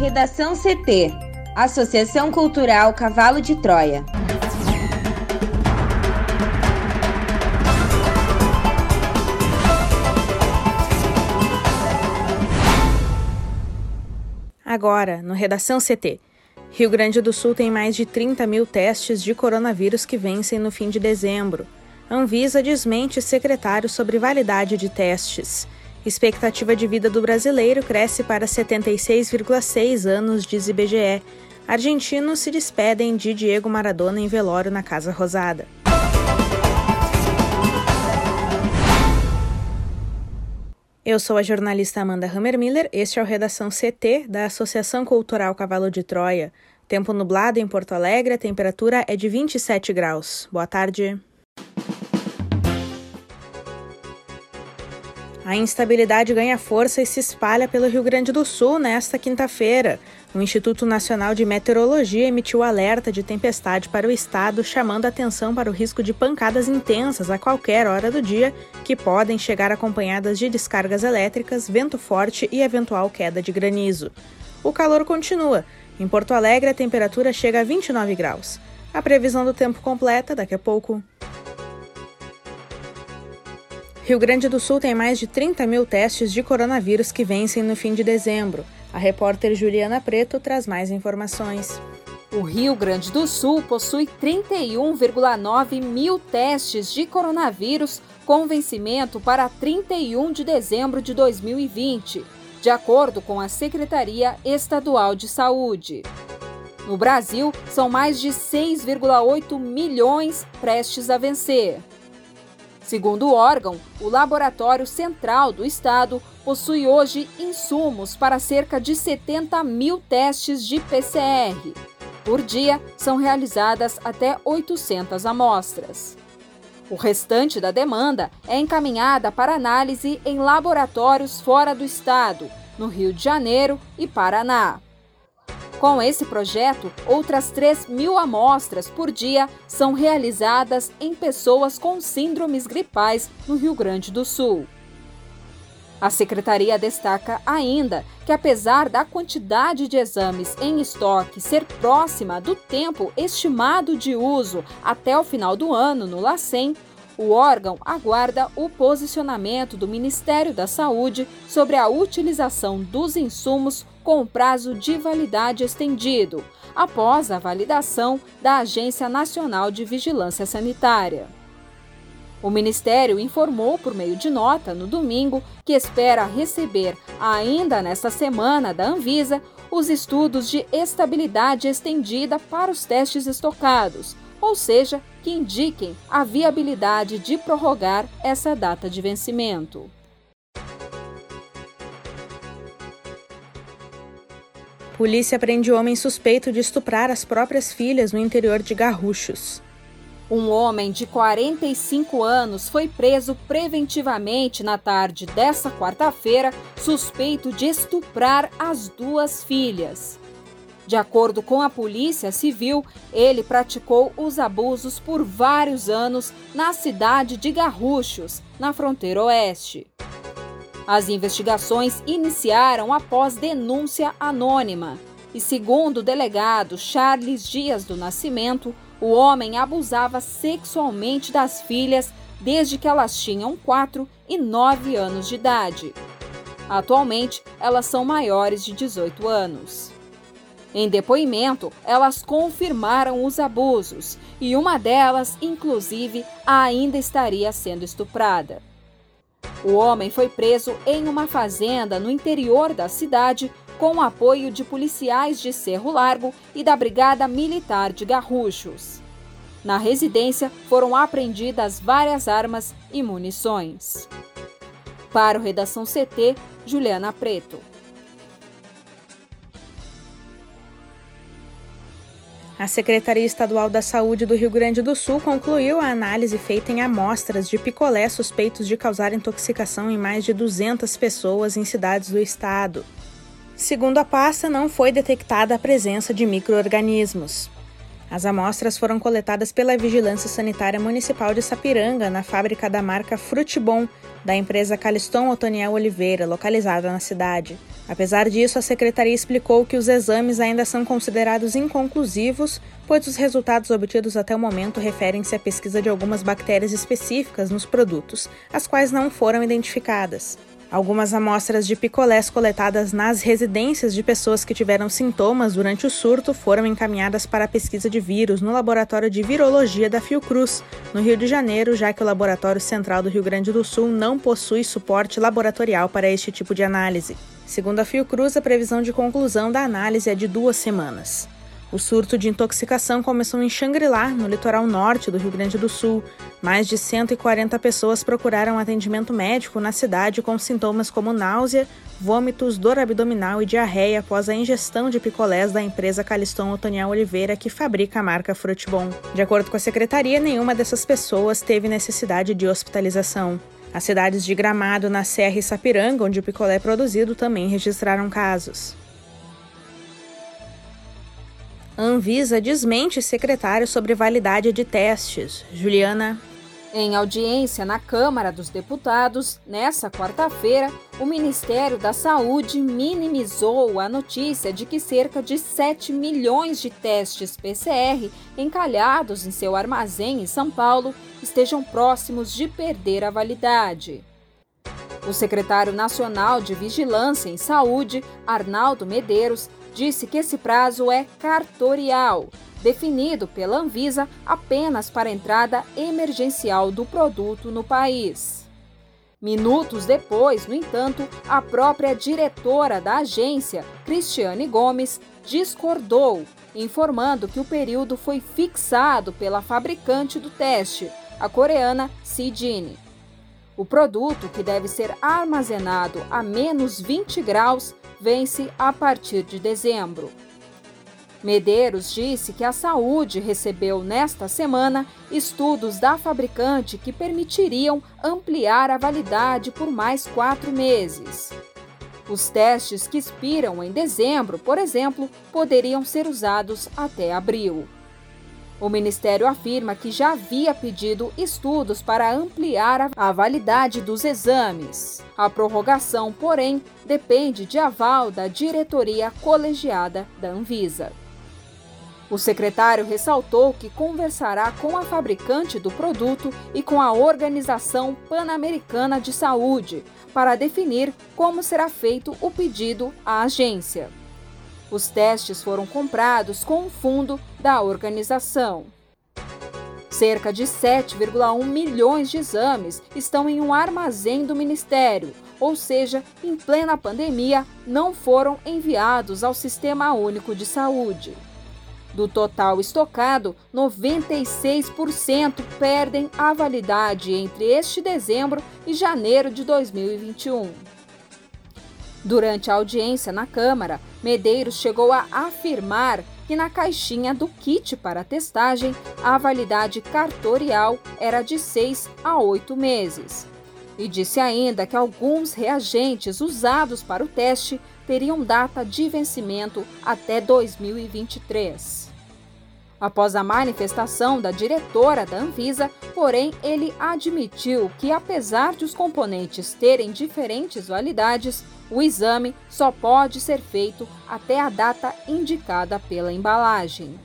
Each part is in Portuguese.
Redação CT Associação Cultural Cavalo de Troia. Agora, no Redação CT. Rio Grande do Sul tem mais de 30 mil testes de coronavírus que vencem no fim de dezembro. Anvisa desmente secretário sobre validade de testes. Expectativa de vida do brasileiro cresce para 76,6 anos, diz IBGE. Argentinos se despedem de Diego Maradona em velório na Casa Rosada. Eu sou a jornalista Amanda Hammermiller, este é o Redação CT da Associação Cultural Cavalo de Troia. Tempo nublado em Porto Alegre, a temperatura é de 27 graus. Boa tarde. A instabilidade ganha força e se espalha pelo Rio Grande do Sul nesta quinta-feira. O Instituto Nacional de Meteorologia emitiu alerta de tempestade para o estado, chamando atenção para o risco de pancadas intensas a qualquer hora do dia, que podem chegar acompanhadas de descargas elétricas, vento forte e eventual queda de granizo. O calor continua. Em Porto Alegre, a temperatura chega a 29 graus. A previsão do tempo completa daqui a pouco. Rio Grande do Sul tem mais de 30 mil testes de coronavírus que vencem no fim de dezembro. A repórter Juliana Preto traz mais informações. O Rio Grande do Sul possui 31,9 mil testes de coronavírus com vencimento para 31 de dezembro de 2020, de acordo com a Secretaria Estadual de Saúde. No Brasil, são mais de 6,8 milhões prestes a vencer. Segundo o órgão, o Laboratório Central do Estado possui hoje insumos para cerca de 70 mil testes de PCR. Por dia, são realizadas até 800 amostras. O restante da demanda é encaminhada para análise em laboratórios fora do estado, no Rio de Janeiro e Paraná. Com esse projeto, outras 3 mil amostras por dia são realizadas em pessoas com síndromes gripais no Rio Grande do Sul. A secretaria destaca ainda que, apesar da quantidade de exames em estoque ser próxima do tempo estimado de uso até o final do ano no LACEN, o órgão aguarda o posicionamento do Ministério da Saúde sobre a utilização dos insumos com prazo de validade estendido, após a validação da Agência Nacional de Vigilância Sanitária. O Ministério informou por meio de nota no domingo que espera receber, ainda nesta semana, da Anvisa, os estudos de estabilidade estendida para os testes estocados, ou seja, que indiquem a viabilidade de prorrogar essa data de vencimento. Polícia prende homem suspeito de estuprar as próprias filhas no interior de Garruchos. Um homem de 45 anos foi preso preventivamente na tarde desta quarta-feira, suspeito de estuprar as duas filhas. De acordo com a Polícia Civil, ele praticou os abusos por vários anos na cidade de Garruchos, na fronteira oeste. As investigações iniciaram após denúncia anônima. E segundo o delegado Charles Dias do Nascimento, o homem abusava sexualmente das filhas desde que elas tinham 4 e 9 anos de idade. Atualmente, elas são maiores de 18 anos. Em depoimento, elas confirmaram os abusos e uma delas, inclusive, ainda estaria sendo estuprada. O homem foi preso em uma fazenda no interior da cidade com o apoio de policiais de Cerro Largo e da Brigada Militar de Garruchos. Na residência foram apreendidas várias armas e munições. Para o Redação CT, Juliana Preto. A Secretaria Estadual da Saúde do Rio Grande do Sul concluiu a análise feita em amostras de picolé suspeitos de causar intoxicação em mais de 200 pessoas em cidades do estado. Segundo a pasta, não foi detectada a presença de microorganismos. As amostras foram coletadas pela Vigilância Sanitária Municipal de Sapiranga, na fábrica da marca Frutibon, da empresa Caliston Otoniel Oliveira, localizada na cidade. Apesar disso, a secretaria explicou que os exames ainda são considerados inconclusivos, pois os resultados obtidos até o momento referem-se à pesquisa de algumas bactérias específicas nos produtos, as quais não foram identificadas. Algumas amostras de picolés coletadas nas residências de pessoas que tiveram sintomas durante o surto foram encaminhadas para a pesquisa de vírus no Laboratório de Virologia da Fiocruz, no Rio de Janeiro, já que o Laboratório Central do Rio Grande do Sul não possui suporte laboratorial para este tipo de análise. Segundo a Fiocruz, a previsão de conclusão da análise é de duas semanas. O surto de intoxicação começou em Xangri-Lá, no litoral norte do Rio Grande do Sul. Mais de 140 pessoas procuraram atendimento médico na cidade com sintomas como náusea, vômitos, dor abdominal e diarreia após a ingestão de picolés da empresa Caliston Otoniel Oliveira, que fabrica a marca Frutibon. De acordo com a secretaria, nenhuma dessas pessoas teve necessidade de hospitalização. As cidades de Gramado, na Serra e Sapiranga, onde o picolé é produzido, também registraram casos. A Anvisa desmente secretário sobre validade de testes. Juliana. Em audiência na Câmara dos Deputados, nessa quarta-feira, o Ministério da Saúde minimizou a notícia de que cerca de 7 milhões de testes PCR encalhados em seu armazém em São Paulo estejam próximos de perder a validade. O secretário nacional de Vigilância em Saúde, Arnaldo Medeiros, disse que esse prazo é cartorial, definido pela Anvisa apenas para entrada emergencial do produto no país. Minutos depois, no entanto, a própria diretora da agência, Cristiane Gomes, discordou, informando que o período foi fixado pela fabricante do teste, a coreana Sidine. O produto, que deve ser armazenado a menos 20 graus, vence a partir de dezembro. Medeiros disse que a saúde recebeu nesta semana estudos da fabricante que permitiriam ampliar a validade por mais quatro meses. Os testes que expiram em dezembro, por exemplo, poderiam ser usados até abril. O Ministério afirma que já havia pedido estudos para ampliar a validade dos exames. A prorrogação, porém, depende de aval da diretoria colegiada da Anvisa. O secretário ressaltou que conversará com a fabricante do produto e com a Organização Pan-Americana de Saúde para definir como será feito o pedido à agência. Os testes foram comprados com o fundo da organização. Cerca de 7,1 milhões de exames estão em um armazém do Ministério, ou seja, em plena pandemia, não foram enviados ao Sistema Único de Saúde. Do total estocado, 96% perdem a validade entre este dezembro e janeiro de 2021. Durante a audiência na Câmara, Medeiros chegou a afirmar que na caixinha do kit para testagem a validade cartorial era de 6 a 8 meses. E disse ainda que alguns reagentes usados para o teste teriam data de vencimento até 2023. Após a manifestação da diretora da Anvisa, porém, ele admitiu que, apesar de os componentes terem diferentes validades, o exame só pode ser feito até a data indicada pela embalagem.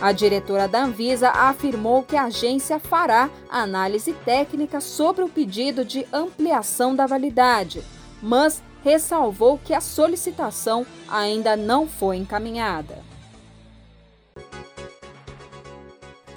A diretora da Anvisa afirmou que a agência fará análise técnica sobre o pedido de ampliação da validade, mas ressalvou que a solicitação ainda não foi encaminhada.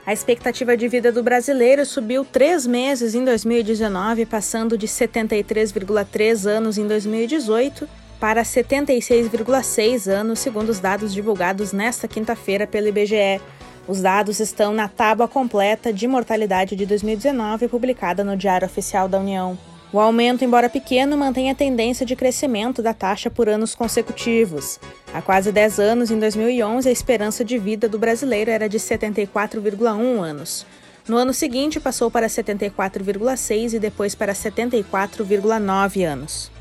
A expectativa de vida do brasileiro subiu três meses em 2019, passando de 73,3 anos em 2018 para 76,6 anos, segundo os dados divulgados nesta quinta-feira pelo IBGE. Os dados estão na tábua completa de mortalidade de 2019, publicada no Diário Oficial da União. O aumento, embora pequeno, mantém a tendência de crescimento da taxa por anos consecutivos. Há quase 10 anos, em 2011, a esperança de vida do brasileiro era de 74,1 anos. No ano seguinte, passou para 74,6 e depois para 74,9 anos.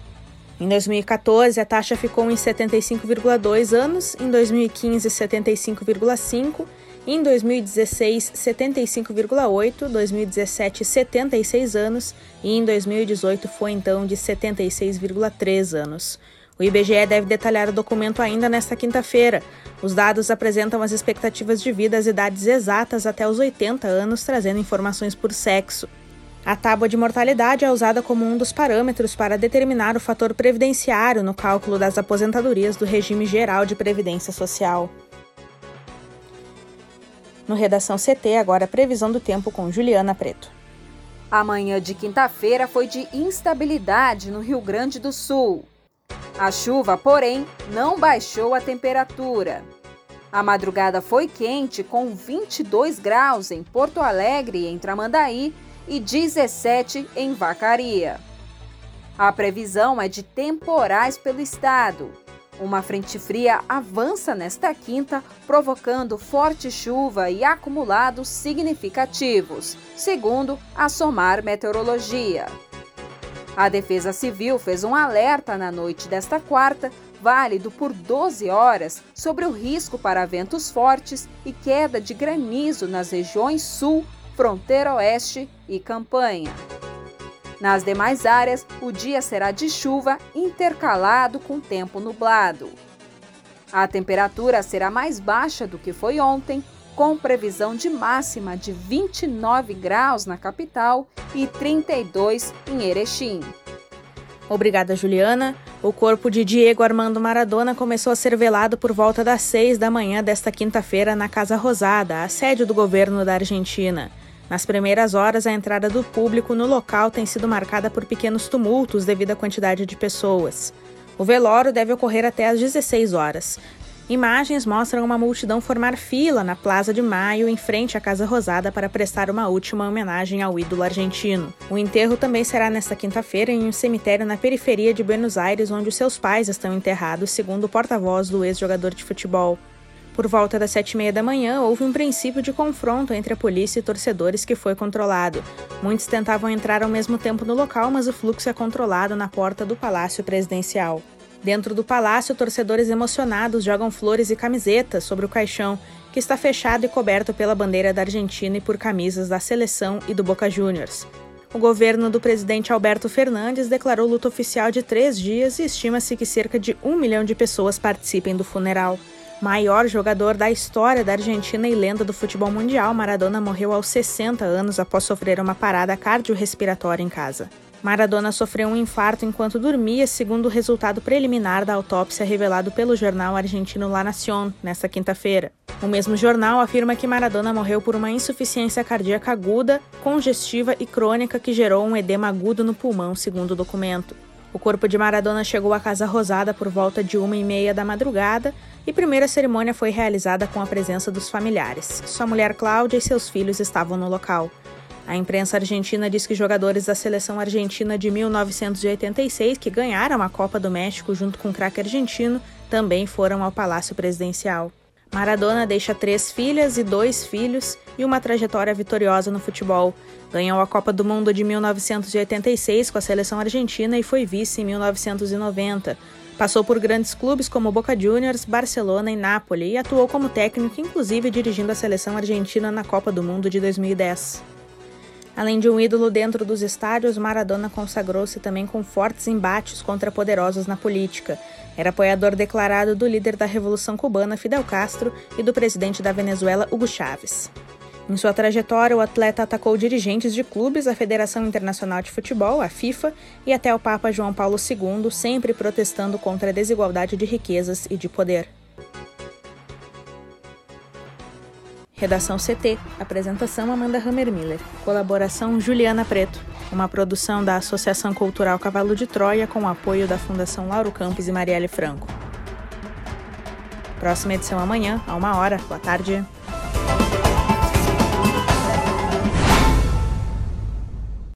Em 2014, a taxa ficou em 75,2 anos, em 2015, 75,5 Em 2016, 75,8, 2017, 76 anos e em 2018 foi então de 76,3 anos. O IBGE deve detalhar o documento ainda nesta quinta-feira. Os dados apresentam as expectativas de vida às idades exatas até os 80 anos, trazendo informações por sexo. A tábua de mortalidade é usada como um dos parâmetros para determinar o fator previdenciário no cálculo das aposentadorias do regime geral de previdência social. No Redação CT, agora previsão do tempo com Juliana Preto. A manhã de quinta-feira foi de instabilidade no Rio Grande do Sul. A chuva, porém, não baixou a temperatura. A madrugada foi quente, com 22 graus em Porto Alegre em Tramandaí e 17 em Vacaria. A previsão é de temporais pelo estado. Uma frente fria avança nesta quinta, provocando forte chuva e acumulados significativos, segundo a Somar Meteorologia. A Defesa Civil fez um alerta na noite desta quarta, válido por 12 horas, sobre o risco para ventos fortes e queda de granizo nas regiões sul, fronteira oeste e campanha. Nas demais áreas, o dia será de chuva intercalado com tempo nublado. A temperatura será mais baixa do que foi ontem, com previsão de máxima de 29 graus na capital e 32 em Erechim. Obrigada, Juliana. O corpo de Diego Armando Maradona começou a ser velado por volta das seis da manhã desta quinta-feira na Casa Rosada, a sede do governo da Argentina. Nas primeiras horas, a entrada do público no local tem sido marcada por pequenos tumultos devido à quantidade de pessoas. O velório deve ocorrer até às 16 horas. Imagens mostram uma multidão formar fila na Plaza de Maio, em frente à Casa Rosada, para prestar uma última homenagem ao ídolo argentino. O enterro também será nesta quinta-feira em um cemitério na periferia de Buenos Aires, onde seus pais estão enterrados, segundo o porta-voz do ex-jogador de futebol. Por volta das sete e meia da manhã, houve um princípio de confronto entre a polícia e torcedores que foi controlado. Muitos tentavam entrar ao mesmo tempo no local, mas o fluxo é controlado na porta do Palácio Presidencial. Dentro do palácio, torcedores emocionados jogam flores e camisetas sobre o caixão, que está fechado e coberto pela bandeira da Argentina e por camisas da seleção e do Boca Juniors. O governo do presidente Alberto Fernandes declarou luto oficial de três dias e estima-se que cerca de um milhão de pessoas participem do funeral. Maior jogador da história da Argentina e lenda do futebol mundial, Maradona morreu aos 60 anos após sofrer uma parada cardiorrespiratória em casa. Maradona sofreu um infarto enquanto dormia, segundo o resultado preliminar da autópsia revelado pelo jornal argentino La Nación nesta quinta-feira. O mesmo jornal afirma que Maradona morreu por uma insuficiência cardíaca aguda, congestiva e crônica que gerou um edema agudo no pulmão, segundo o documento. O corpo de Maradona chegou à Casa Rosada por volta de uma e meia da madrugada e primeira cerimônia foi realizada com a presença dos familiares. Sua mulher Cláudia e seus filhos estavam no local. A imprensa argentina diz que jogadores da seleção argentina de 1986, que ganharam a Copa do México junto com o craque argentino, também foram ao Palácio Presidencial. Maradona deixa três filhas e dois filhos e uma trajetória vitoriosa no futebol. Ganhou a Copa do Mundo de 1986 com a seleção argentina e foi vice em 1990. Passou por grandes clubes como Boca Juniors, Barcelona e Nápoles e atuou como técnico, inclusive dirigindo a seleção argentina na Copa do Mundo de 2010. Além de um ídolo dentro dos estádios, Maradona consagrou-se também com fortes embates contra poderosos na política. Era apoiador declarado do líder da Revolução Cubana, Fidel Castro, e do presidente da Venezuela, Hugo Chávez. Em sua trajetória, o atleta atacou dirigentes de clubes, a Federação Internacional de Futebol, a FIFA, e até o Papa João Paulo II, sempre protestando contra a desigualdade de riquezas e de poder. Redação CT. Apresentação Amanda Hammermiller. Colaboração Juliana Preto. Uma produção da Associação Cultural Cavalo de Troia com o apoio da Fundação Lauro Campos e Marielle Franco. Próxima edição amanhã, a uma hora. Boa tarde.